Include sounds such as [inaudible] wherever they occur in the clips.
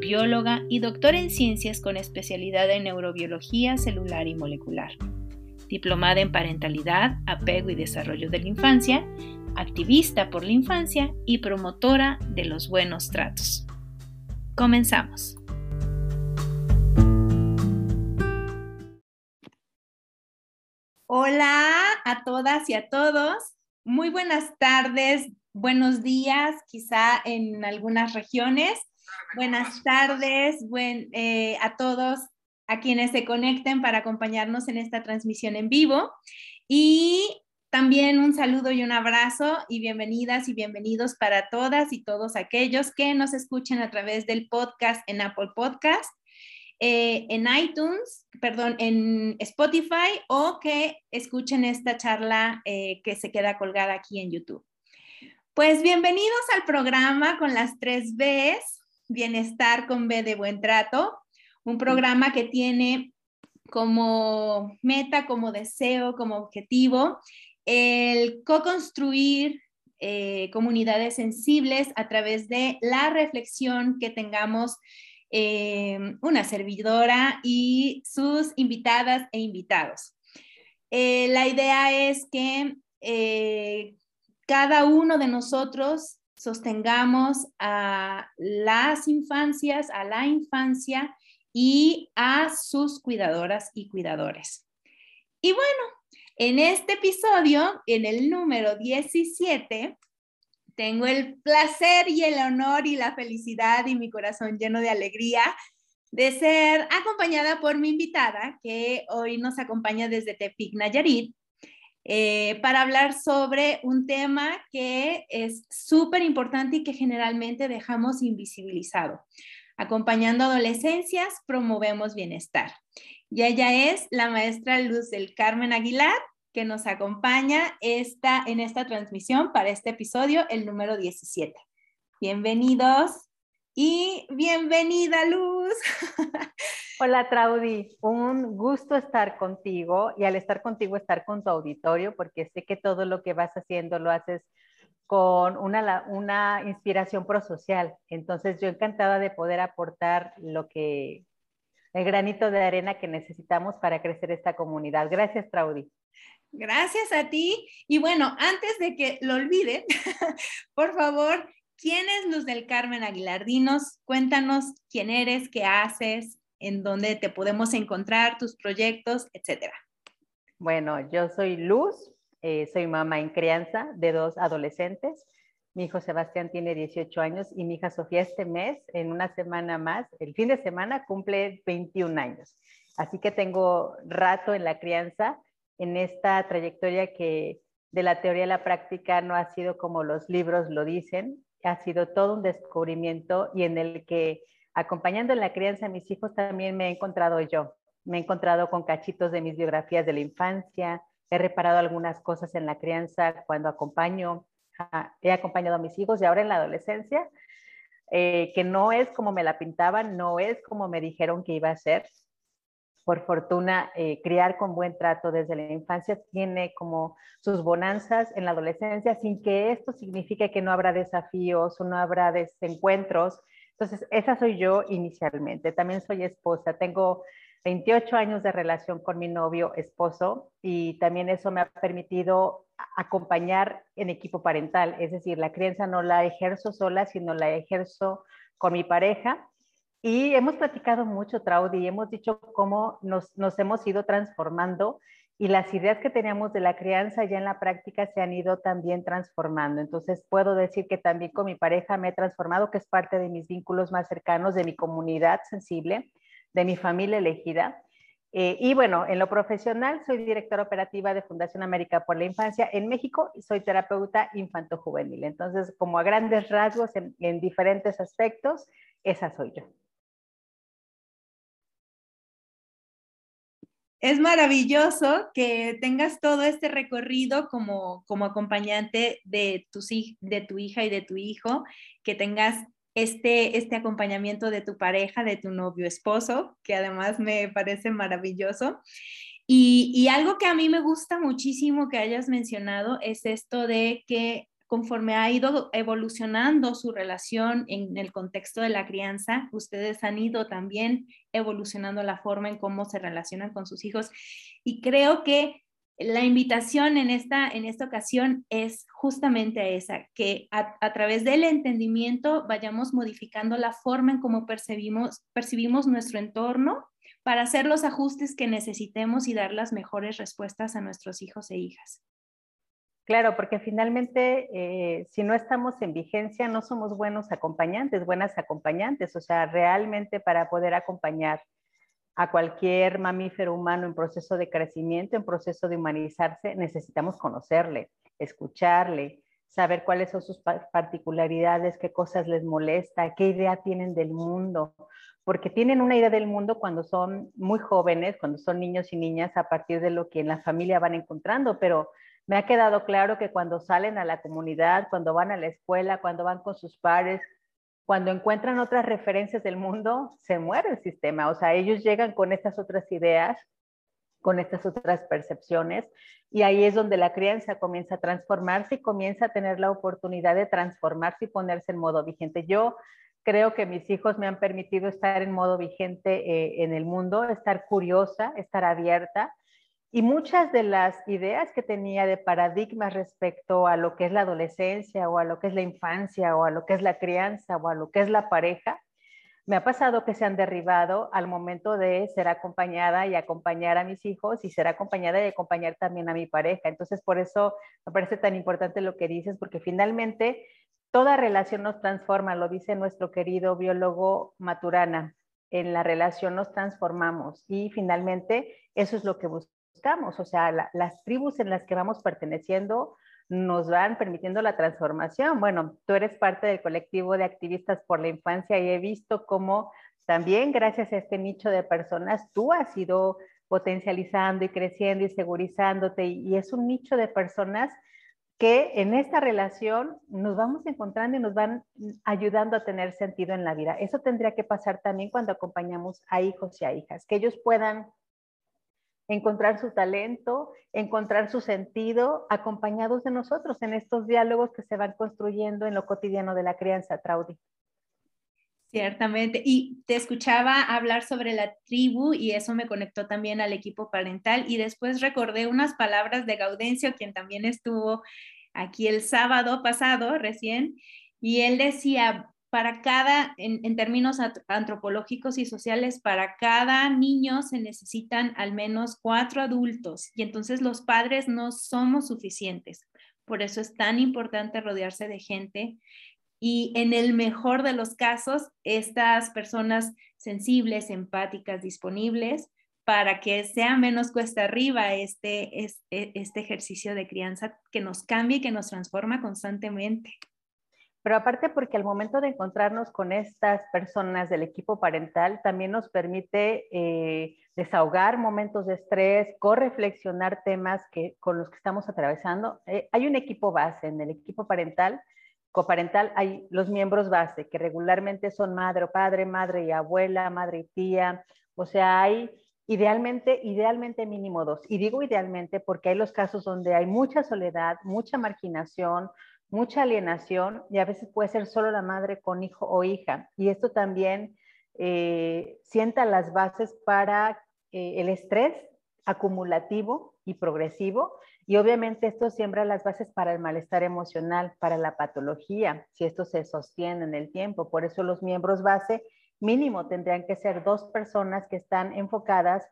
bióloga y doctora en ciencias con especialidad en neurobiología celular y molecular. Diplomada en parentalidad, apego y desarrollo de la infancia, activista por la infancia y promotora de los buenos tratos. Comenzamos. Hola a todas y a todos. Muy buenas tardes, buenos días, quizá en algunas regiones. Buenas tardes eh, a todos a quienes se conecten para acompañarnos en esta transmisión en vivo. Y también un saludo y un abrazo y bienvenidas y bienvenidos para todas y todos aquellos que nos escuchen a través del podcast en Apple Podcast, eh, en iTunes, perdón, en Spotify o que escuchen esta charla eh, que se queda colgada aquí en YouTube. Pues bienvenidos al programa con las tres Bs, bienestar con B de buen trato, un programa que tiene como meta, como deseo, como objetivo, el co-construir eh, comunidades sensibles a través de la reflexión que tengamos eh, una servidora y sus invitadas e invitados. Eh, la idea es que cada uno de nosotros sostengamos a las infancias, a la infancia y a sus cuidadoras y cuidadores. Y bueno, en este episodio, en el número 17, tengo el placer y el honor y la felicidad y mi corazón lleno de alegría de ser acompañada por mi invitada, que hoy nos acompaña desde Tepic, Nayarit, eh, para hablar sobre un tema que es súper importante y que generalmente dejamos invisibilizado. Acompañando adolescencias, promovemos bienestar. Y ella es la maestra Luz del Carmen Aguilar, que nos acompaña esta, en esta transmisión para este episodio, el número 17. Bienvenidos y bienvenida Luz. [laughs] Hola Traudy, un gusto estar contigo y al estar contigo estar con tu auditorio porque sé que todo lo que vas haciendo lo haces con una, una inspiración prosocial. Entonces, yo encantada de poder aportar lo que, el granito de arena que necesitamos para crecer esta comunidad. Gracias, Traudy. Gracias a ti. Y bueno, antes de que lo olviden, [laughs] por favor, ¿quién es Luz del Carmen Aguilar? Dinos, cuéntanos quién eres, qué haces, en dónde te podemos encontrar, tus proyectos, etcétera. Bueno, yo soy Luz, eh, soy mamá en crianza de dos adolescentes. Mi hijo Sebastián tiene 18 años y mi hija Sofía este mes, en una semana más, el fin de semana, cumple 21 años. Así que tengo rato en la crianza, en esta trayectoria que de la teoría a la práctica no ha sido como los libros lo dicen, ha sido todo un descubrimiento y en el que acompañando en la crianza a mis hijos también me he encontrado yo. Me he encontrado con cachitos de mis biografías de la infancia, he reparado algunas cosas en la crianza cuando acompaño, he acompañado a mis hijos y ahora en la adolescencia, eh, que no es como me la pintaban, no es como me dijeron que iba a ser. Por fortuna, eh, criar con buen trato desde la infancia tiene como sus bonanzas en la adolescencia, sin que esto signifique que no habrá desafíos o no habrá desencuentros. Entonces, esa soy yo inicialmente. También soy esposa, tengo 28 años de relación con mi novio esposo y también eso me ha permitido acompañar en equipo parental, es decir, la crianza no la ejerzo sola, sino la ejerzo con mi pareja. Y hemos platicado mucho, Traudy, y hemos dicho cómo nos, nos hemos ido transformando y las ideas que teníamos de la crianza ya en la práctica se han ido también transformando. Entonces puedo decir que también con mi pareja me he transformado, que es parte de mis vínculos más cercanos, de mi comunidad sensible de mi familia elegida. Eh, y bueno, en lo profesional soy directora operativa de Fundación América por la Infancia en México y soy terapeuta infanto-juvenil. Entonces, como a grandes rasgos, en, en diferentes aspectos, esa soy yo. Es maravilloso que tengas todo este recorrido como, como acompañante de tu, de tu hija y de tu hijo, que tengas este, este acompañamiento de tu pareja, de tu novio esposo, que además me parece maravilloso. Y, y, algo que a mí me gusta muchísimo que hayas mencionado es esto de que conforme ha ido evolucionando su relación en el contexto de la crianza, ustedes han ido también evolucionando la forma en cómo se relacionan con sus hijos. Y creo que la invitación en esta, en esta ocasión es justamente esa, que a, través del entendimiento vayamos modificando la forma en cómo percibimos, percibimos nuestro entorno para hacer los ajustes que necesitemos y dar las mejores respuestas a nuestros hijos e hijas. Claro, porque finalmente, eh, si no estamos en vigencia, no somos buenos acompañantes, buenas acompañantes. O sea, realmente para poder acompañar a cualquier mamífero humano en proceso de crecimiento, en proceso de humanizarse, necesitamos conocerle, escucharle, saber cuáles son sus particularidades, qué cosas les molesta, qué idea tienen del mundo, porque tienen una idea del mundo cuando son muy jóvenes, cuando son niños y niñas, a partir de lo que en la familia van encontrando, pero me ha quedado claro que cuando salen a la comunidad, cuando van a la escuela, cuando van con sus pares, cuando encuentran otras referencias del mundo, se muere el sistema. O sea, ellos llegan con estas otras ideas, con estas otras percepciones, y ahí es donde la crianza comienza a transformarse y comienza a tener la oportunidad de transformarse y ponerse en modo vigente. Yo creo que mis hijos me han permitido estar en modo vigente eh, en el mundo, estar curiosa, estar abierta y muchas de las ideas que tenía de paradigmas respecto a lo que es la adolescencia o a lo que es la infancia o a lo que es la crianza o a lo que es la pareja, me ha pasado que se han derribado al momento de ser acompañada y acompañar a mis hijos y ser acompañada y acompañar también a mi pareja. Entonces, por eso me parece tan importante lo que dices, porque finalmente toda relación nos transforma, lo dice nuestro querido biólogo Maturana. En la relación nos transformamos y finalmente eso es lo que buscamos o sea, las tribus en las que vamos perteneciendo nos van permitiendo la transformación. Bueno, tú eres parte del colectivo de activistas por la infancia y he visto cómo también gracias a este nicho de personas tú has ido potencializando y creciendo y segurizándote y es un nicho de personas que en esta relación nos vamos encontrando y nos van ayudando a tener sentido en la vida. Eso tendría que pasar también cuando acompañamos a hijos y a hijas, que ellos puedan encontrar su talento, encontrar su sentido, acompañados de nosotros en estos diálogos que se van construyendo en lo cotidiano de la crianza, Traudy. Ciertamente. Y te escuchaba hablar sobre la tribu y eso me conectó también al equipo parental y después recordé unas palabras de Gaudencio, quien también estuvo aquí el sábado pasado recién, y él decía, para cada, en, términos antropológicos y sociales, para cada niño se necesitan al menos cuatro adultos y entonces los padres no somos suficientes. Por eso es tan importante rodearse de gente y en el mejor de los casos, estas personas sensibles, empáticas, disponibles, para que sea menos cuesta arriba este, este, este ejercicio de crianza que nos cambie y que nos transforma constantemente pero aparte porque al momento de encontrarnos con estas personas del equipo parental también nos permite eh, desahogar momentos de estrés, correflexionar temas que, con los que estamos atravesando. Eh, hay un equipo base en el equipo parental, coparental, hay los miembros base que regularmente son madre o padre, madre y abuela, madre y tía, o sea, hay idealmente, idealmente mínimo dos. Y digo idealmente porque hay los casos donde hay mucha soledad, mucha marginación, mucha alienación y a veces puede ser solo la madre con hijo o hija. Y esto también eh, sienta las bases para eh, el estrés acumulativo y progresivo. Y obviamente esto siembra las bases para el malestar emocional, para la patología, si esto se sostiene en el tiempo. Por eso los miembros base mínimo tendrían que ser dos personas que están enfocadas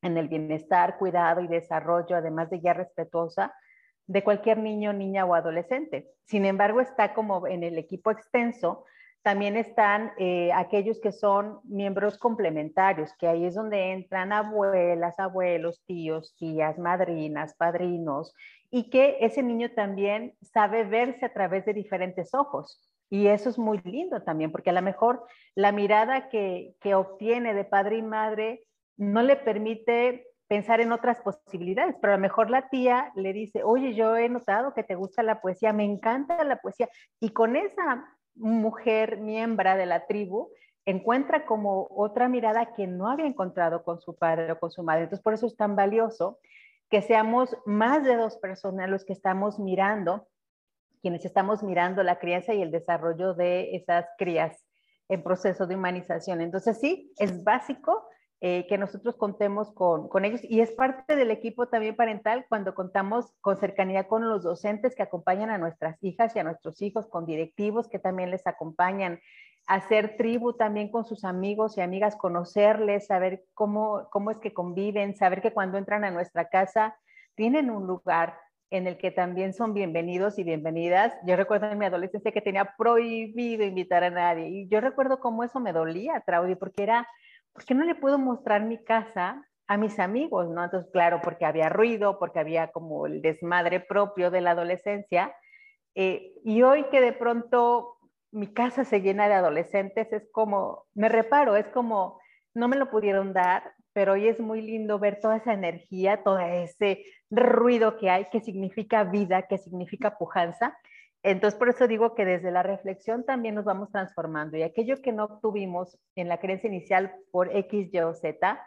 en el bienestar, cuidado y desarrollo, además de guía respetuosa de cualquier niño, niña o adolescente. Sin embargo, está como en el equipo extenso, también están eh, aquellos que son miembros complementarios, que ahí es donde entran abuelas, abuelos, tíos, tías, madrinas, padrinos, y que ese niño también sabe verse a través de diferentes ojos. Y eso es muy lindo también, porque a lo mejor la mirada que, que obtiene de padre y madre no le permite pensar en otras posibilidades, pero a lo mejor la tía le dice, oye, yo he notado que te gusta la poesía, me encanta la poesía, y con esa mujer miembro de la tribu encuentra como otra mirada que no había encontrado con su padre o con su madre. Entonces, por eso es tan valioso que seamos más de dos personas los que estamos mirando, quienes estamos mirando la crianza y el desarrollo de esas crías en proceso de humanización. Entonces, sí, es básico eh, que nosotros contemos con, con, ellos y es parte del equipo también parental cuando contamos con cercanía con los docentes que acompañan a nuestras hijas y a nuestros hijos, con directivos que también les acompañan, hacer tribu también con sus amigos y amigas, conocerles, saber cómo, cómo es que conviven, saber que cuando entran a nuestra casa tienen un lugar en el que también son bienvenidos y bienvenidas. Yo recuerdo en mi adolescencia que tenía prohibido invitar a nadie y yo recuerdo cómo eso me dolía, Traudy, porque era ¿por no le puedo mostrar mi casa a mis amigos? ¿no? Entonces, claro, porque había ruido, porque había como el desmadre propio de la adolescencia. Eh, y hoy que de pronto mi casa se llena de adolescentes, es como, me reparo, es como, no me lo pudieron dar, pero hoy es muy lindo ver toda esa energía, todo ese ruido que hay, que significa vida, que significa pujanza. Entonces, por eso digo que desde la reflexión también nos vamos transformando y aquello que no obtuvimos en la creencia inicial por X, Y o Z,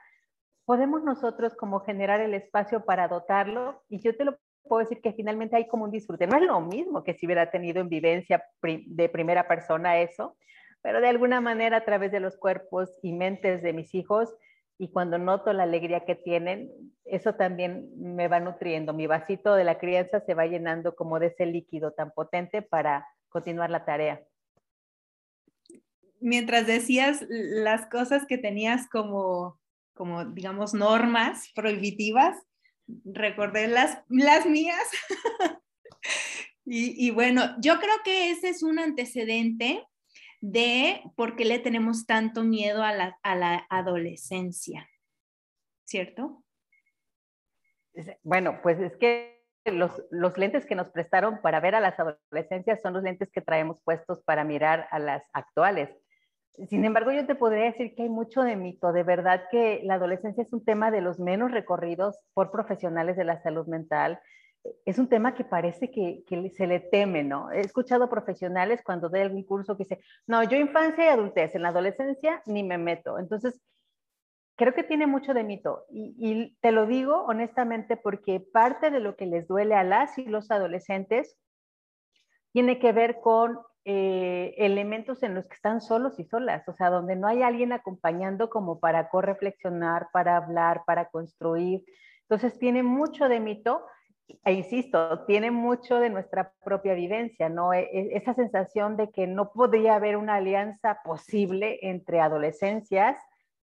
podemos nosotros como generar el espacio para dotarlo y yo te lo puedo decir que finalmente hay como un disfrute. No es lo mismo que si hubiera tenido en vivencia de primera persona eso, pero de alguna manera a través de los cuerpos y mentes de mis hijos y cuando noto la alegría que tienen, eso también me va nutriendo. Mi vasito de la crianza se va llenando como de ese líquido tan potente para continuar la tarea. Mientras decías las cosas que tenías como, como digamos, normas prohibitivas, recordé las, las mías. [laughs] y, y bueno, yo creo que ese es un antecedente de por qué le tenemos tanto miedo a la, adolescencia, ¿cierto? Bueno, pues es que los, los, lentes que nos prestaron para ver a las adolescencias son los lentes que traemos puestos para mirar a las actuales. Sin embargo, yo te podría decir que hay mucho de mito. De verdad que la adolescencia es un tema de los menos recorridos por profesionales de la salud mental es un tema que parece que, se le teme, ¿no? He escuchado profesionales cuando doy algún curso que dicen, no, yo infancia y adultez, en la adolescencia ni me meto. Entonces, creo que tiene mucho de mito y, te lo digo honestamente porque parte de lo que les duele a las y los adolescentes tiene que ver con eh, elementos en los que están solos y solas, o sea, donde no hay alguien acompañando como para correflexionar, para hablar, para construir. Entonces, tiene mucho de mito e insisto, tiene mucho de nuestra propia vivencia, ¿no? E, e, esa sensación de que no podría haber una alianza posible entre adolescencias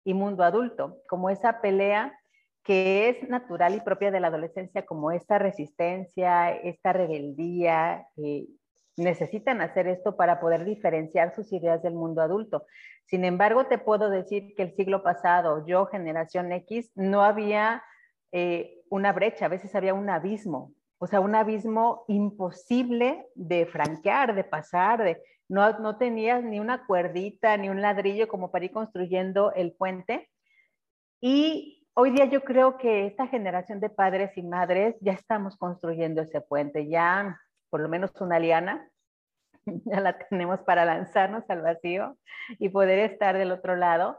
y mundo adulto, como esa pelea que es natural y propia de la adolescencia, como esta resistencia, esta rebeldía, necesitan hacer esto para poder diferenciar sus ideas del mundo adulto. Sin embargo, te puedo decir que el siglo pasado, yo, generación X, no había eh, una brecha, a veces había un abismo, o sea, un abismo imposible de franquear, de pasar, de, no, no tenías ni una cuerdita, ni un ladrillo como para ir construyendo el puente. Y hoy día yo creo que esta generación de padres y madres ya estamos construyendo ese puente, ya por lo menos una liana, [laughs] ya la tenemos para lanzarnos al vacío y poder estar del otro lado.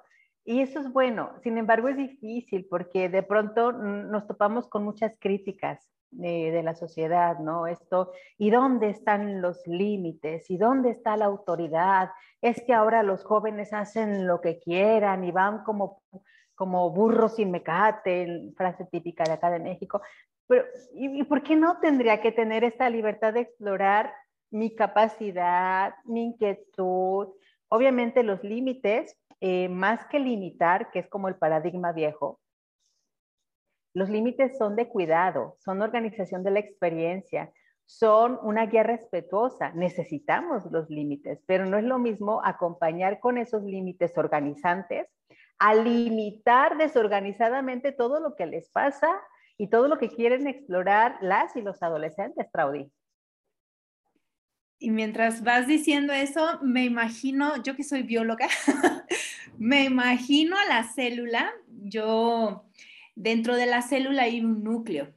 Y eso es bueno, sin embargo es difícil porque de pronto nos topamos con muchas críticas de, la sociedad, ¿no? Esto, ¿y dónde están los límites? ¿Y dónde está la autoridad? Es que ahora los jóvenes hacen lo que quieran y van como, como burros sin mecate, frase típica de acá de México. Pero, ¿y, ¿y por qué no tendría que tener esta libertad de explorar mi capacidad, mi inquietud? Obviamente los límites eh, más que limitar, que es como el paradigma viejo, los límites son de cuidado, son organización de la experiencia, son una guía respetuosa. Necesitamos los límites, pero no es lo mismo acompañar con esos límites organizantes a limitar desorganizadamente todo lo que les pasa y todo lo que quieren explorar las y los adolescentes, Traudy. Y mientras vas diciendo eso, me imagino, yo que soy bióloga, [laughs] me imagino a la célula, yo Dentro de la célula hay un núcleo.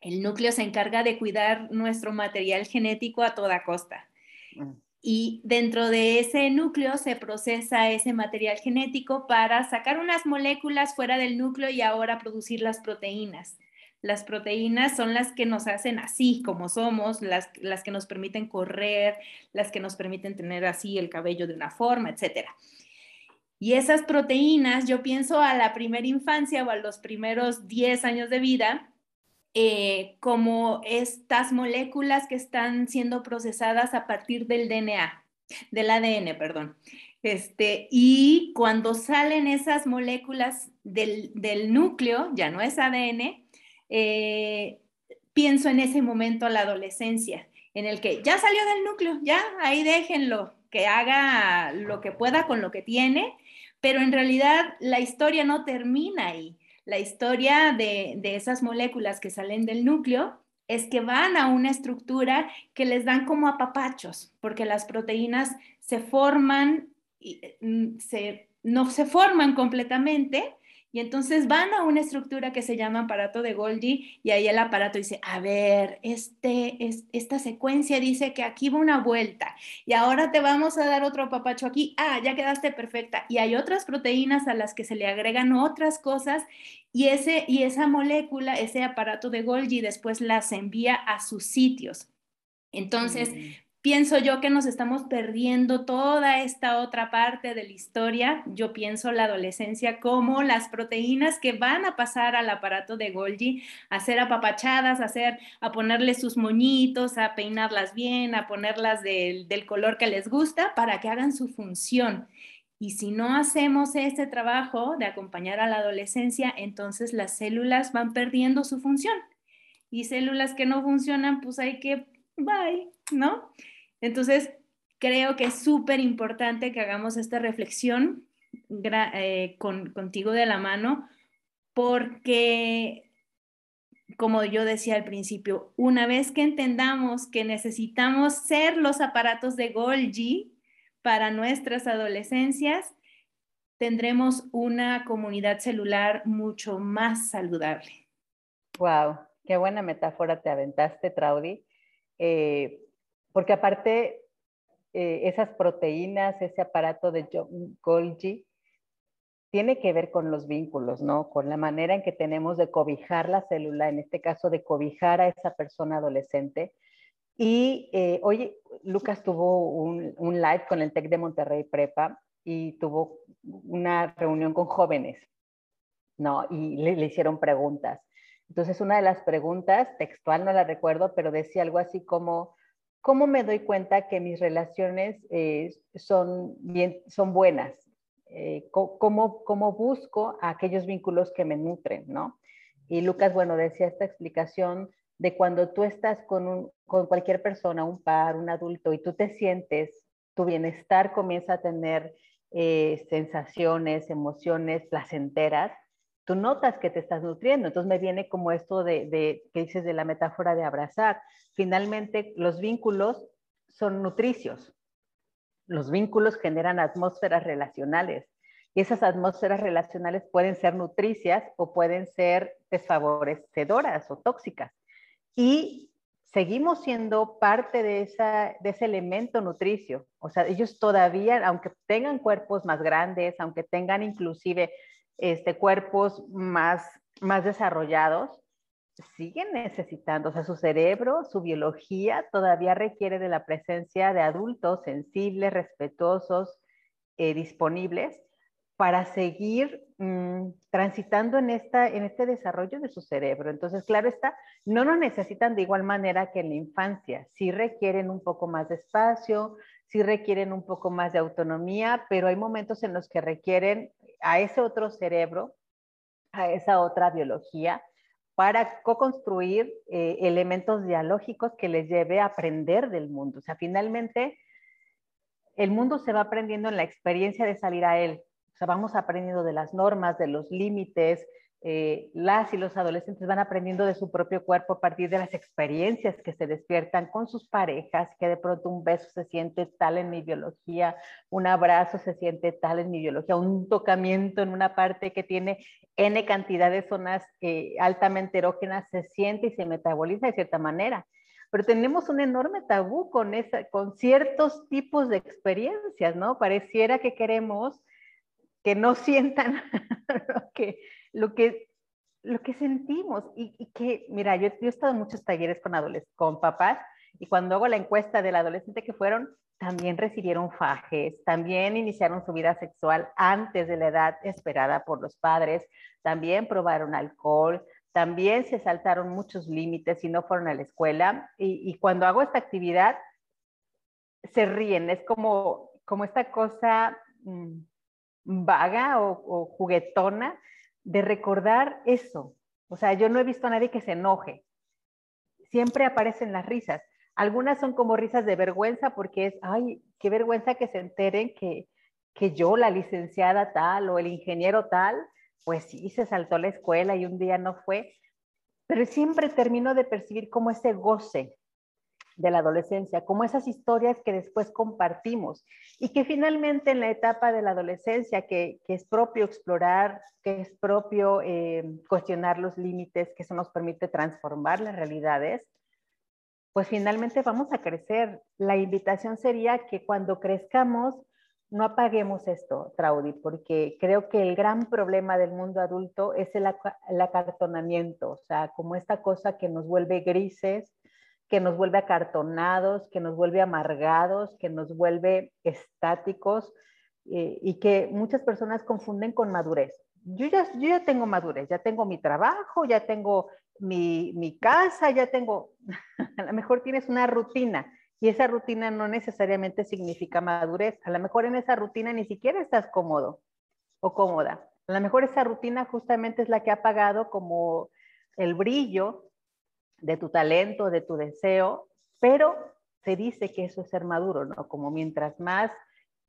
El núcleo se encarga de cuidar nuestro material genético a toda costa. Mm. Y dentro de ese núcleo se procesa ese material genético para sacar unas moléculas fuera del núcleo y ahora producir las proteínas. Las proteínas son las que nos hacen así como somos, las, las que nos permiten correr, las que nos permiten tener así el cabello de una forma, etc. Y esas proteínas, yo pienso a la primera infancia o a los primeros 10 años de vida, eh, como estas moléculas que están siendo procesadas a partir del DNA, del ADN, perdón. Este, y cuando salen esas moléculas del, del núcleo, ya no es ADN, eh, pienso en ese momento la adolescencia, en el que ya salió del núcleo, ya ahí déjenlo, que haga lo que pueda con lo que tiene, pero en realidad la historia no termina ahí. La historia de, de esas moléculas que salen del núcleo es que van a una estructura que les dan como apapachos, porque las proteínas se forman, mm, se, no se forman completamente, y entonces van a una estructura que se llama aparato de Golgi y ahí el aparato dice, a ver, este, es, esta secuencia dice que aquí va una vuelta y ahora te vamos a dar otro papacho aquí. Ah, ya quedaste perfecta. Y hay otras proteínas a las que se le agregan otras cosas y, ese, y esa molécula, ese aparato de Golgi después las envía a sus sitios. Entonces, mm pienso yo que nos estamos perdiendo toda esta otra parte de la historia. Yo pienso la adolescencia como las proteínas que van a pasar al aparato de Golgi, a ser apapachadas, a, hacer, a ponerle sus moñitos, a peinarlas bien, a ponerlas del, del color que les gusta para que hagan su función. Y si no hacemos este trabajo de acompañar a la adolescencia, entonces las células van perdiendo su función. Y células que no funcionan, pues hay que bye, ¿no? Entonces, creo que es súper importante que hagamos esta reflexión eh, contigo de la mano, porque, como yo decía al principio, una vez que entendamos que necesitamos ser los aparatos de Golgi para nuestras adolescencias, tendremos una comunidad celular mucho más saludable. Wow, qué buena metáfora te aventaste, Traudy. Eh, porque aparte eh, esas proteínas, ese aparato de Golgi, tiene que ver con los vínculos, ¿no? Con la manera en que tenemos de cobijar la célula, en este caso de cobijar a esa persona adolescente. Y eh, hoy Lucas tuvo un, live con el TEC de Monterrey Prepa y tuvo una reunión con jóvenes, ¿no? Y le hicieron preguntas. Entonces, una de las preguntas, textual no la recuerdo, pero decía algo así como, ¿cómo me doy cuenta que mis relaciones eh, son, bien, son buenas? Eh, ¿cómo, ¿Cómo busco aquellos vínculos que me nutren, no? Y Lucas, bueno, decía esta explicación de cuando tú estás con, con cualquier persona, un par, un adulto, y tú te sientes, tu bienestar comienza a tener eh, sensaciones, emociones placenteras, tú notas que te estás nutriendo. Entonces me viene como esto de, que dices de la metáfora de abrazar. Finalmente, los vínculos son nutricios. Los vínculos generan atmósferas relacionales y esas atmósferas relacionales pueden ser nutricias o pueden ser desfavorecedoras o tóxicas. Y seguimos siendo parte de, esa, de ese elemento nutricio. O sea, ellos todavía, aunque tengan cuerpos más grandes, aunque tengan inclusive este, cuerpos más, más desarrollados, siguen necesitando, o sea, su cerebro, su biología todavía requiere de la presencia de adultos sensibles, respetuosos, eh, disponibles para seguir mm, transitando en, esta, en este desarrollo de su cerebro. Entonces, claro está, no lo necesitan de igual manera que en la infancia, sí requieren un poco más de espacio, sí requieren un poco más de autonomía, pero hay momentos en los que requieren a ese otro cerebro, a esa otra biología, para co-construir eh, elementos dialógicos que les lleve a aprender del mundo. O sea, finalmente, el mundo se va aprendiendo en la experiencia de salir a él. O sea, vamos aprendiendo de las normas, de los límites, eh, las y los adolescentes van aprendiendo de su propio cuerpo a partir de las experiencias que se despiertan con sus parejas, que de pronto un beso se siente tal en mi biología, un abrazo se siente tal en mi biología, un tocamiento en una parte que tiene N cantidad de zonas eh, altamente erógenas se siente y se metaboliza de cierta manera. Pero tenemos un enorme tabú con, esa, con ciertos tipos de experiencias, ¿no? Pareciera que queremos que no sientan [laughs] que lo que, lo que sentimos y, que, mira, yo, he estado en muchos talleres con, con papás y cuando hago la encuesta del adolescente que fueron, también recibieron fajes, también iniciaron su vida sexual antes de la edad esperada por los padres, también probaron alcohol, también se saltaron muchos límites y no fueron a la escuela. Y, cuando hago esta actividad, se ríen, es como, como esta cosa mm, vaga o, juguetona de recordar eso. O sea, yo no he visto a nadie que se enoje. Siempre aparecen las risas. Algunas son como risas de vergüenza porque es, ay, qué vergüenza que se enteren que, que yo, la licenciada tal o el ingeniero tal, pues sí, se saltó a la escuela y un día no fue. Pero siempre termino de percibir como ese goce de la adolescencia, como esas historias que después compartimos y que finalmente en la etapa de la adolescencia, que, es propio explorar, que es propio eh, cuestionar los límites, que eso nos permite transformar las realidades, pues finalmente vamos a crecer. La invitación sería que cuando crezcamos no apaguemos esto, Traudy, porque creo que el gran problema del mundo adulto es el, el acartonamiento, o sea, como esta cosa que nos vuelve grises, que nos vuelve acartonados, que nos vuelve amargados, que nos vuelve estáticos eh, y que muchas personas confunden con madurez. Yo ya, yo ya tengo madurez, ya tengo mi trabajo, ya tengo mi, mi casa, ya tengo, [laughs] a lo mejor tienes una rutina y esa rutina no necesariamente significa madurez. A lo mejor en esa rutina ni siquiera estás cómodo o cómoda. A lo mejor esa rutina justamente es la que ha apagado como el brillo de tu talento, de tu deseo, pero se dice que eso es ser maduro, ¿no? Como mientras más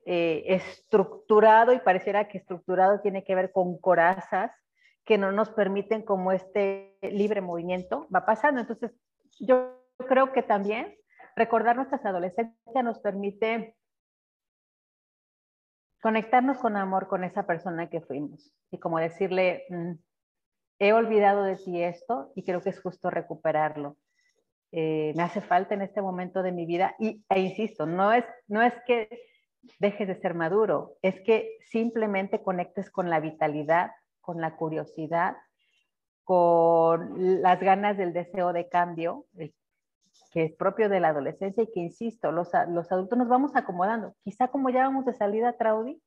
eh, estructurado, y pareciera que estructurado tiene que ver con corazas que no nos permiten como este libre movimiento, va pasando. Entonces, yo creo que también recordar nuestras adolescencias nos permite conectarnos con amor con esa persona que fuimos y como decirle, mm, he olvidado de ti esto y creo que es justo recuperarlo. Eh, me hace falta en este momento de mi vida y, e insisto, no es, no es que dejes de ser maduro, es que simplemente conectes con la vitalidad, con la curiosidad, con las ganas del deseo de cambio, que es propio de la adolescencia y que, insisto, los, los adultos nos vamos acomodando. Quizá como ya vamos de salida, Traudy,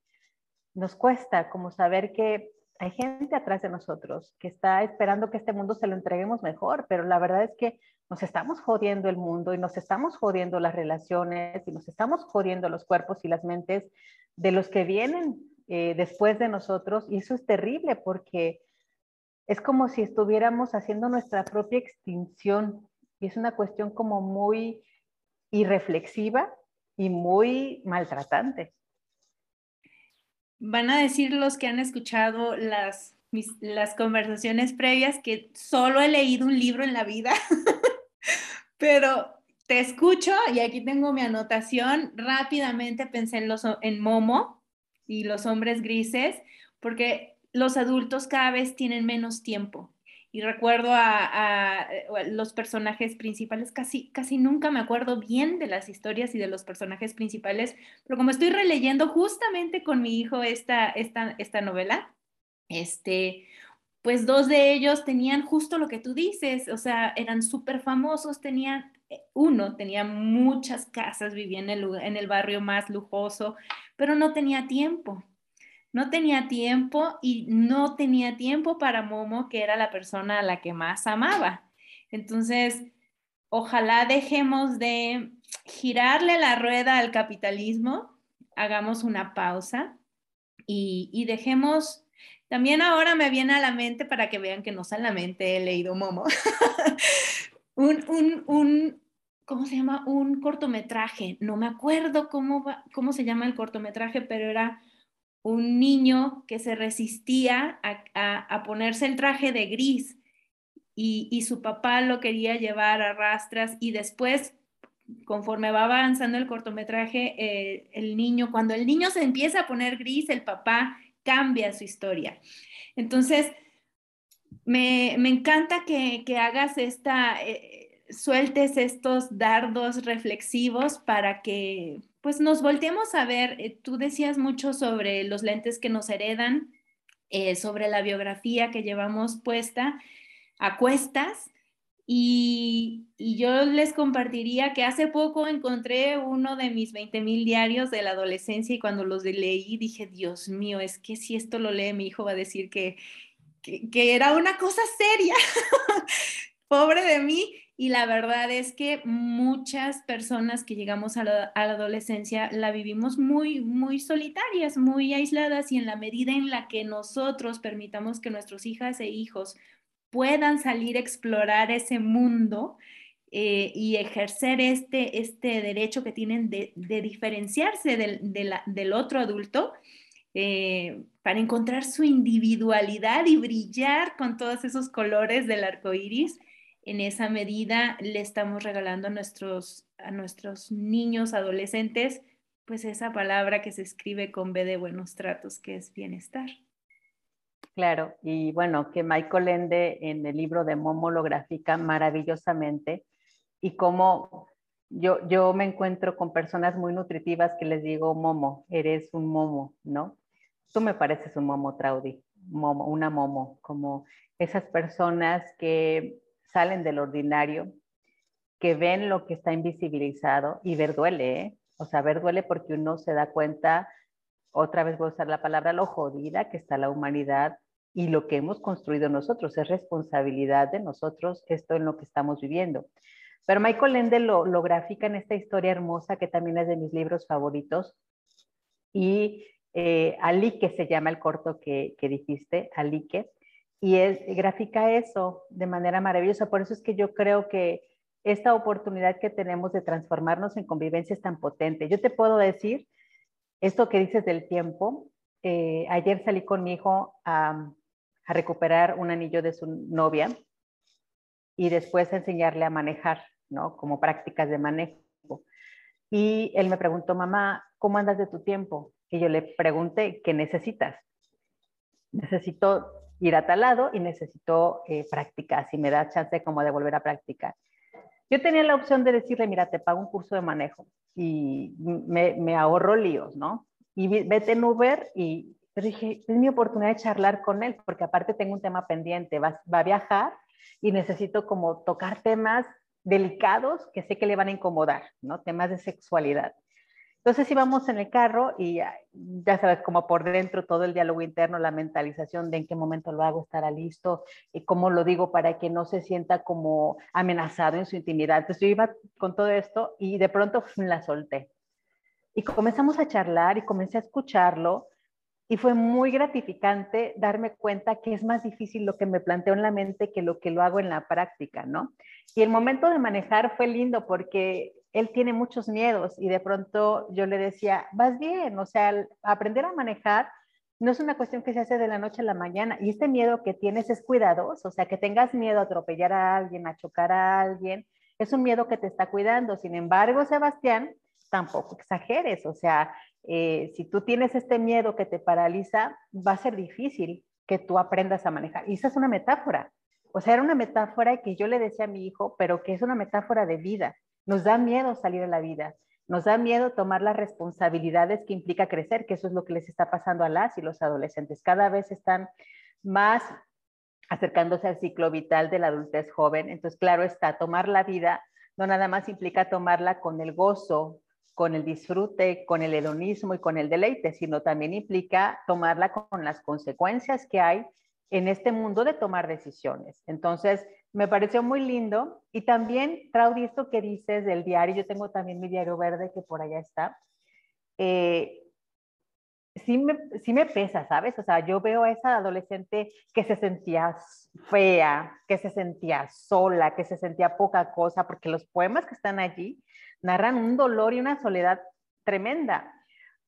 nos cuesta como saber que hay gente atrás de nosotros que está esperando que este mundo se lo entreguemos mejor, pero la verdad es que nos estamos jodiendo el mundo y nos estamos jodiendo las relaciones y nos estamos jodiendo los cuerpos y las mentes de los que vienen eh, después de nosotros. Y eso es terrible porque es como si estuviéramos haciendo nuestra propia extinción. Y es una cuestión como muy irreflexiva y muy maltratante van a decir los que han escuchado las, las conversaciones previas que solo he leído un libro en la vida, [laughs] pero te escucho y aquí tengo mi anotación. Rápidamente pensé en, los, en Momo y los hombres grises, porque los adultos cada vez tienen menos tiempo y recuerdo a, los personajes principales, casi, casi nunca me acuerdo bien de las historias y de los personajes principales, pero como estoy releyendo justamente con mi hijo esta, esta, esta novela, este, pues dos de ellos tenían justo lo que tú dices, o sea, eran súper famosos, tenían, eh, uno tenía muchas casas, vivía en el, en el barrio más lujoso, pero no tenía tiempo no tenía tiempo y no tenía tiempo para Momo, que era la persona a la que más amaba. Entonces, ojalá dejemos de girarle la rueda al capitalismo, hagamos una pausa y, dejemos, también ahora me viene a la mente para que vean que no solamente he leído Momo, [laughs] un, un, un, ¿cómo se llama? Un cortometraje, no me acuerdo cómo, cómo se llama el cortometraje, pero era un niño que se resistía a, ponerse el traje de gris y, su papá lo quería llevar a rastras y después, conforme va avanzando el cortometraje, eh, el niño, cuando el niño se empieza a poner gris, el papá cambia su historia. Entonces, me, encanta que, hagas esta, eh, sueltes estos dardos reflexivos para que pues nos volteemos a ver. Eh, tú decías mucho sobre los lentes que nos heredan, eh, sobre la biografía que llevamos puesta a cuestas. Y, y, yo les compartiría que hace poco encontré uno de mis 20 mil diarios de la adolescencia y cuando los leí dije, Dios mío, es que si esto lo lee mi hijo va a decir que, que, era una cosa seria. [laughs] Pobre de mí. Y la verdad es que muchas personas que llegamos a la, adolescencia la vivimos muy, muy solitarias, muy aisladas y en la medida en la que nosotros permitamos que nuestros hijas e hijos puedan salir a explorar ese mundo eh, y ejercer este, este derecho que tienen de, diferenciarse del, del otro adulto, eh, para encontrar su individualidad y brillar con todos esos colores del arco iris. En esa medida le estamos regalando a nuestros, a nuestros niños, adolescentes, pues esa palabra que se escribe con B de buenos tratos, que es bienestar. Claro, y bueno, que Michael Ende en el libro de Momo lo grafica maravillosamente y como yo, yo me encuentro con personas muy nutritivas que les digo, Momo, eres un Momo, ¿no? tú me pareces un momo, Traudy, momo, una momo, como esas personas que salen del ordinario, que ven lo que está invisibilizado y ver duele, ¿eh? O sea, ver duele porque uno se da cuenta, otra vez voy a usar la palabra, lo jodida que está la humanidad y lo que hemos construido nosotros. Es responsabilidad de nosotros esto en lo que estamos viviendo. Pero Michael Ende lo, lo grafica en esta historia hermosa que también es de mis libros favoritos y eh, Alique se llama el corto que, que dijiste, Alique, y es, grafica eso de manera maravillosa. Por eso es que yo creo que esta oportunidad que tenemos de transformarnos en convivencia es tan potente. Yo te puedo decir, esto que dices del tiempo, eh, ayer salí con mi hijo a, a recuperar un anillo de su novia y después a enseñarle a manejar, ¿no? Como prácticas de manejo. Y él me preguntó, mamá, ¿cómo andas de tu tiempo? Y yo le pregunté, ¿qué necesitas? Necesito ir a tal lado y necesito eh, practicar, si me da chance como de volver a practicar. Yo tenía la opción de decirle, mira, te pago un curso de manejo y me, me ahorro líos, ¿no? Y vete en Uber y pero dije, es mi oportunidad de charlar con él, porque aparte tengo un tema pendiente, va, va, a viajar y necesito como tocar temas delicados que sé que le van a incomodar, ¿no? Temas de sexualidad. Entonces íbamos en el carro y ya, sabes, como por dentro todo el diálogo interno, la mentalización de en qué momento lo hago, estará listo, y cómo lo digo para que no se sienta como amenazado en su intimidad. Entonces yo iba con todo esto y de pronto [laughs] la solté. Y comenzamos a charlar y comencé a escucharlo y fue muy gratificante darme cuenta que es más difícil lo que me planteo en la mente que lo que lo hago en la práctica, ¿no? Y el momento de manejar fue lindo porque él tiene muchos miedos y de pronto yo le decía, vas bien, o sea, aprender a manejar no es una cuestión que se hace de la noche a la mañana y este miedo que tienes es cuidadoso, o sea, que tengas miedo a atropellar a alguien, a chocar a alguien, es un miedo que te está cuidando. Sin embargo, Sebastián, tampoco exageres, o sea, eh, si tú tienes este miedo que te paraliza, va a ser difícil que tú aprendas a manejar. Y esa es una metáfora. O sea, era una metáfora que yo le decía a mi hijo, pero que es una metáfora de vida. Nos da miedo salir a la vida, nos da miedo tomar las responsabilidades que implica crecer, que eso es lo que les está pasando a las y los adolescentes. Cada vez están más acercándose al ciclo vital de la adultez joven. Entonces, claro está, tomar la vida no nada más implica tomarla con el gozo, con el disfrute, con el hedonismo y con el deleite, sino también implica tomarla con las consecuencias que hay en este mundo de tomar decisiones. Entonces, me pareció muy lindo. Y también, Traudy, esto que dices del diario, yo tengo también mi diario verde que por allá está. Eh, sí, me, sí me pesa, ¿sabes? O sea, yo veo a esa adolescente que se sentía fea, que se sentía sola, que se sentía poca cosa, porque los poemas que están allí narran un dolor y una soledad tremenda.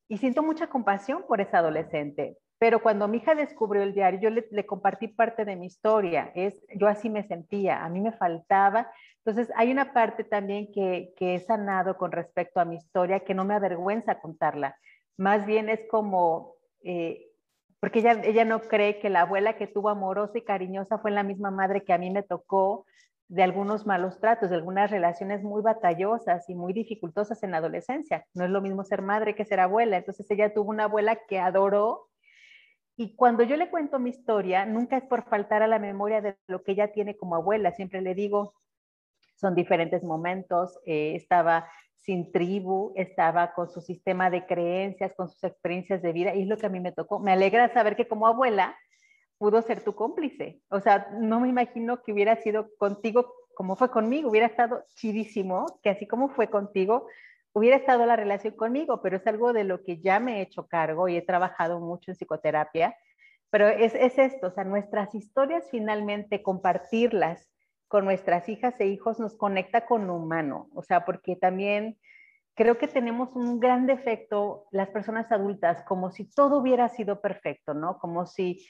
y siento mucha compasión por esa adolescente. Pero cuando mi hija descubrió el diario, yo le, compartí parte de mi historia. Es, yo así me sentía, a mí me faltaba. Entonces, hay una parte también que, que he sanado con respecto a mi historia que no me avergüenza contarla. Más bien es como, eh, porque ella, ella no cree que la abuela que tuvo amorosa y cariñosa fue la misma madre que a mí me tocó de algunos malos tratos, de algunas relaciones muy batallosas y muy dificultosas en la adolescencia. No es lo mismo ser madre que ser abuela. Entonces ella tuvo una abuela que adoró y cuando yo le cuento mi historia, nunca es por faltar a la memoria de lo que ella tiene como abuela. Siempre le digo, son diferentes momentos. Eh, estaba sin tribu, estaba con su sistema de creencias, con sus experiencias de vida y es lo que a mí me tocó. Me alegra saber que como abuela pudo ser tu cómplice. O sea, no me imagino que hubiera sido contigo como fue conmigo, hubiera estado chidísimo, que así como fue contigo, hubiera estado la relación conmigo, pero es algo de lo que ya me he hecho cargo y he trabajado mucho en psicoterapia. Pero es, es esto, o sea, nuestras historias finalmente, compartirlas con nuestras hijas e hijos nos conecta con lo humano, o sea, porque también creo que tenemos un gran defecto las personas adultas, como si todo hubiera sido perfecto, ¿no? Como si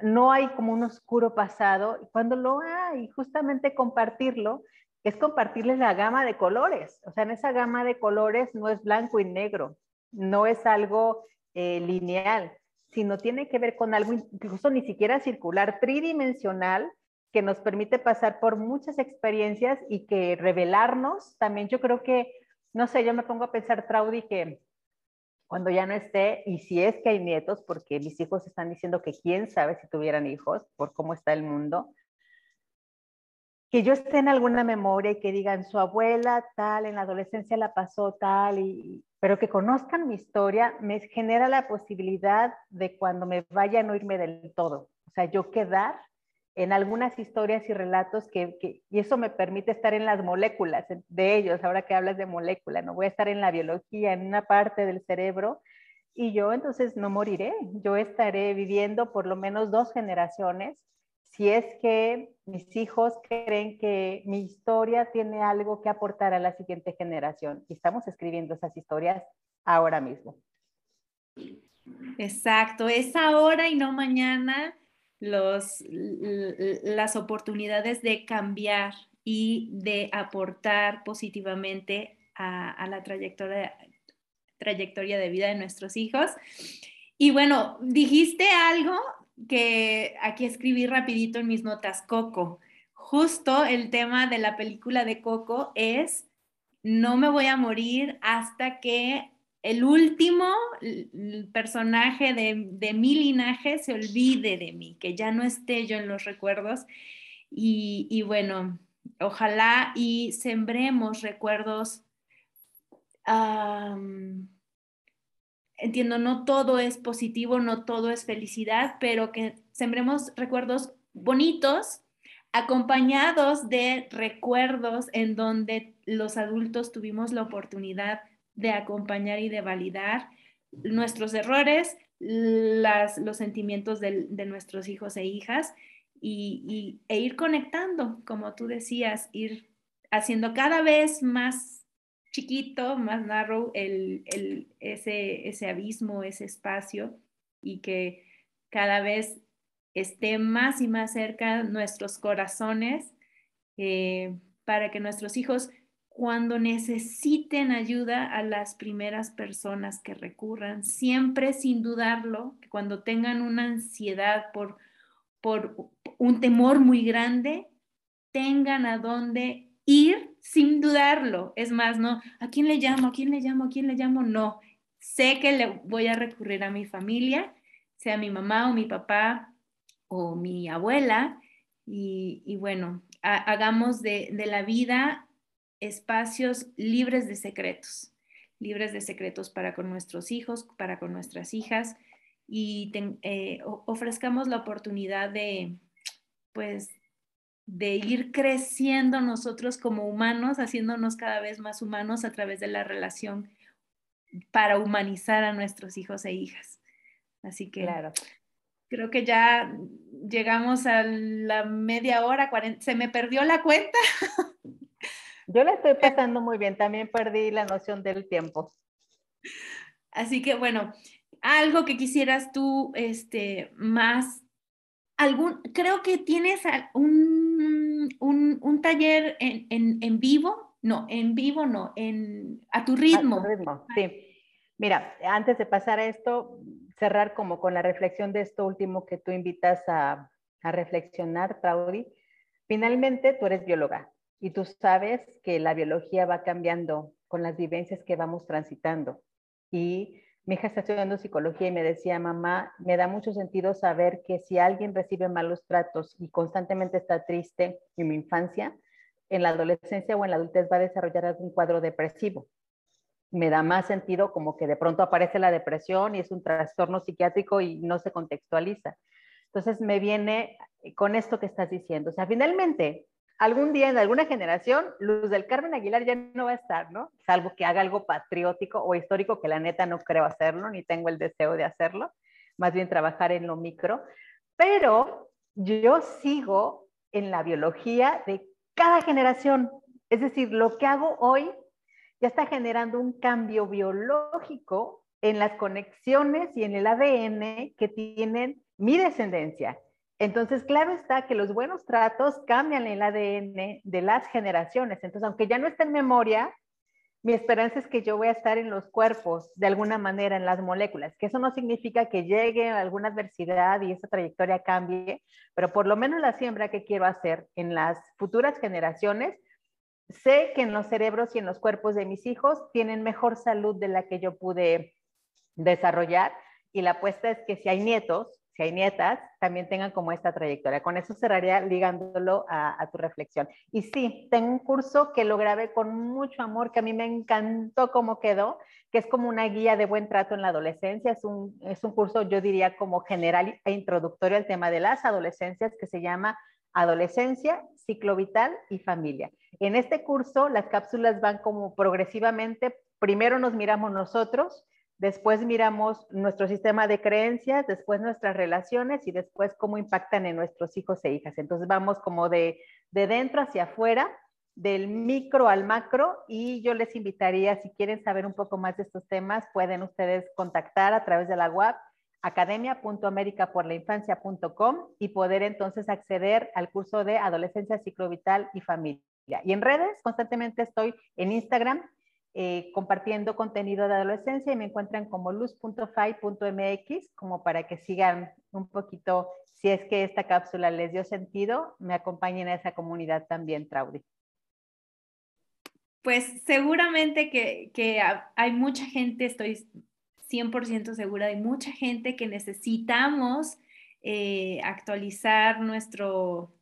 no hay como un oscuro pasado, cuando lo hay, justamente compartirlo, es compartirles la gama de colores. O sea, en esa gama de colores no es blanco y negro, no es algo eh, lineal, sino tiene que ver con algo incluso ni siquiera circular, tridimensional, que nos permite pasar por muchas experiencias y que revelarnos también. Yo creo que, no sé, yo me pongo a pensar, Traudy, que cuando ya no esté, y si es que hay nietos, porque mis hijos están diciendo que quién sabe si tuvieran hijos por cómo está el mundo, que yo esté en alguna memoria y que digan su abuela tal, en la adolescencia la pasó tal, y, pero que conozcan mi historia, me genera la posibilidad de cuando me vaya no irme del todo. O sea, yo quedar en algunas historias y relatos que, y eso me permite estar en las moléculas de ellos, ahora que hablas de molécula, no voy a estar en la biología, en una parte del cerebro, y yo entonces no moriré, yo estaré viviendo por lo menos dos generaciones, si es que mis hijos creen que mi historia tiene algo que aportar a la siguiente generación, y estamos escribiendo esas historias ahora mismo. Exacto, es ahora y no mañana los, las oportunidades de cambiar y de aportar positivamente a, la trayectoria, trayectoria de vida de nuestros hijos. Y bueno, dijiste algo que aquí escribí rapidito en mis notas, Coco. Justo el tema de la película de Coco es, no me voy a morir hasta que el último personaje de, mi linaje se olvide de mí, que ya no esté yo en los recuerdos. Y, bueno, ojalá y sembremos recuerdos. Entiendo, no todo es positivo, no todo es felicidad, pero que sembremos recuerdos bonitos, acompañados de recuerdos en donde los adultos tuvimos la oportunidad de acompañar y de validar nuestros errores, los sentimientos de, nuestros hijos e hijas y, e ir conectando, como tú decías, ir haciendo cada vez más chiquito, más narrow el, ese, ese abismo, ese espacio y que cada vez esté más y más cerca nuestros corazones eh, para que nuestros hijos cuando necesiten ayuda a las primeras personas que recurran, siempre sin dudarlo, cuando tengan una ansiedad por, por un temor muy grande, tengan a dónde sin dudarlo. Es más, no, ¿a quién le llamo? ¿A quién le llamo? ¿A quién le llamo? No, sé que le voy a recurrir a mi familia, sea mi mamá o mi papá o mi abuela, y, bueno, hagamos de, de la vida espacios libres de secretos, libres de secretos para con nuestros hijos, para con nuestras hijas y eh, ofrezcamos la oportunidad de, pues, de ir creciendo nosotros como humanos, haciéndonos cada vez más humanos a través de la relación para humanizar a nuestros hijos e hijas. Así que claro. creo que ya llegamos a la media hora, se me perdió la cuenta. [laughs] Yo la estoy pasando muy bien, también perdí la noción del tiempo. Así que bueno, algo que quisieras tú este, más, algún, creo que tienes un, un, taller en, en, en, vivo, no, en vivo no, en, a tu ritmo. A tu ritmo, sí. Mira, antes de pasar a esto, cerrar como con la reflexión de esto último que tú invitas a, a reflexionar, Traudy. Finalmente, tú eres bióloga y tú sabes que la biología va cambiando con las vivencias que vamos transitando. Y mi hija está estudiando psicología y me decía, mamá, me da mucho sentido saber que si alguien recibe malos tratos y constantemente está triste en mi infancia, en la adolescencia o en la adultez va a desarrollar algún cuadro depresivo. Me da más sentido como que de pronto aparece la depresión y es un trastorno psiquiátrico y no se contextualiza. Entonces me viene con esto que estás diciendo. O sea, finalmente, algún día en alguna generación, Luz del Carmen Aguilar ya no va a estar, ¿no? Salvo que haga algo patriótico o histórico, que la neta no creo hacerlo, ni tengo el deseo de hacerlo, más bien trabajar en lo micro. Pero yo sigo en la biología de cada generación. Es decir, lo que hago hoy ya está generando un cambio biológico en las conexiones y en el ADN que tienen mi descendencia. Entonces, claro está que los buenos tratos cambian el ADN de las generaciones. Entonces, aunque ya no esté en memoria, mi esperanza es que yo voy a estar en los cuerpos, de alguna manera, en las moléculas, que eso no significa que llegue alguna adversidad y esa trayectoria cambie, pero por lo menos la siembra que quiero hacer en las futuras generaciones, sé que en los cerebros y en los cuerpos de mis hijos tienen mejor salud de la que yo pude desarrollar y la apuesta es que si hay nietos, si hay nietas, también tengan como esta trayectoria. Con eso cerraría ligándolo a, tu reflexión. Y sí, tengo un curso que lo grabé con mucho amor, que a mí me encantó cómo quedó, que es como una guía de buen trato en la adolescencia. Es un, es un curso, yo diría, como general e introductorio al tema de las adolescencias, que se llama Adolescencia, Ciclo Vital y Familia. En este curso, las cápsulas van como progresivamente, primero nos miramos nosotros, después miramos nuestro sistema de creencias, después nuestras relaciones y después cómo impactan en nuestros hijos e hijas. Entonces vamos como de, de dentro hacia afuera, del micro al macro y yo les invitaría, si quieren saber un poco más de estos temas, pueden ustedes contactar a través de la web academia.americaporlainfancia.com y poder entonces acceder al curso de adolescencia, ciclo vital y familia. Y en redes, constantemente estoy en Instagram eh, compartiendo contenido de adolescencia y me encuentran como luz.fai.mx, como para que sigan un poquito, si es que esta cápsula les dio sentido, me acompañen a esa comunidad también, Traudy. Pues seguramente que, hay mucha gente, estoy 100% segura, hay mucha gente que necesitamos eh, actualizar nuestro,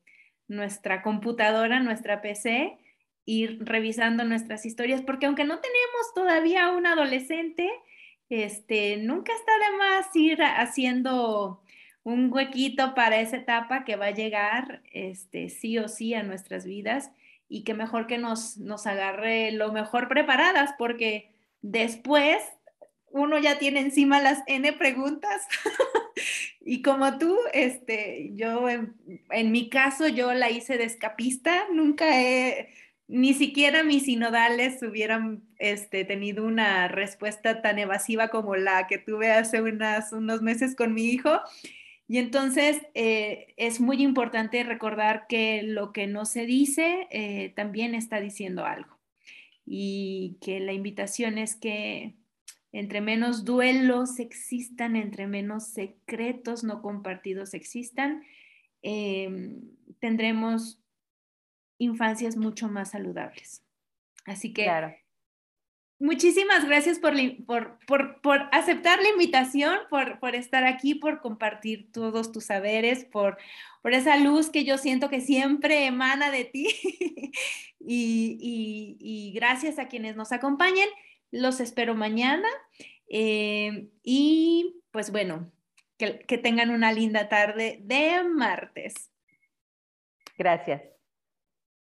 nuestra computadora, nuestra PC, ir revisando nuestras historias, porque aunque no tenemos todavía un adolescente, este, nunca está de más ir haciendo un huequito para esa etapa que va a llegar este, sí o sí a nuestras vidas y que mejor que nos, nos agarre lo mejor preparadas, porque después uno ya tiene encima las N preguntas. [laughs] y como tú, este, yo en, en, mi caso, yo la hice de escapista, nunca he ni siquiera mis sinodales hubieran este, tenido una respuesta tan evasiva como la que tuve hace unos meses con mi hijo. Y entonces eh, es muy importante recordar que lo que no se dice eh, también está diciendo algo. Y que la invitación es que entre menos duelos existan, entre menos secretos no compartidos existan, em, tendremos infancias mucho más saludables. Así que muchísimas gracias por, por, aceptar la invitación, por, estar aquí, por compartir todos tus saberes, por, esa luz que yo siento que siempre emana de ti. [laughs] y, gracias a quienes nos acompañen. Los espero mañana. Eh, y pues bueno, que tengan una linda tarde de martes. Gracias.